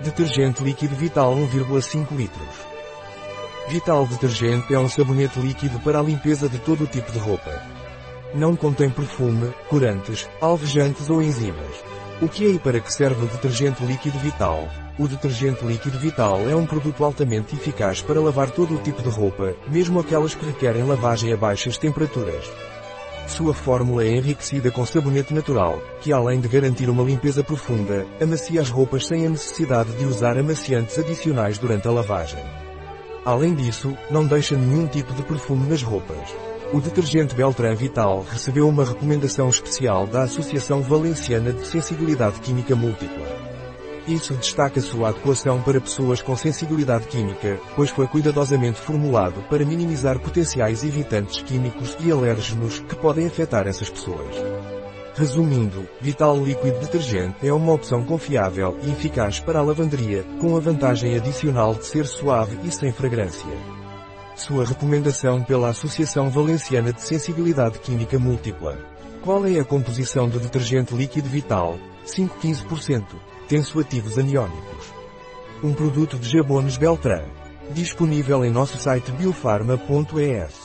Detergente líquido Vital 1,5 litros. Vital Detergente é um sabonete líquido para a limpeza de todo tipo de roupa. Não contém perfume, corantes, alvejantes ou enzimas. O que é e para que serve o detergente líquido Vital? O detergente líquido Vital é um produto altamente eficaz para lavar todo o tipo de roupa, mesmo aquelas que requerem lavagem a baixas temperaturas. Sua fórmula é enriquecida com sabonete natural, que além de garantir uma limpeza profunda, amacia as roupas sem a necessidade de usar amaciantes adicionais durante a lavagem. Além disso, não deixa nenhum tipo de perfume nas roupas. O detergente Beltran Vital recebeu uma recomendação especial da Associação Valenciana de Sensibilidade Química Múltipla. Isso destaca sua adequação para pessoas com sensibilidade química, pois foi cuidadosamente formulado para minimizar potenciais irritantes químicos e alérgenos que podem afetar essas pessoas. Resumindo, Vital Liquid Detergente é uma opção confiável e eficaz para a lavanderia, com a vantagem adicional de ser suave e sem fragrância. Sua recomendação pela Associação Valenciana de Sensibilidade Química Múltipla. Qual é a composição do detergente líquido Vital? 5-15% tensoativos aniónicos. Um produto de Jabones Beltran. Disponível em nosso site biofarma.es.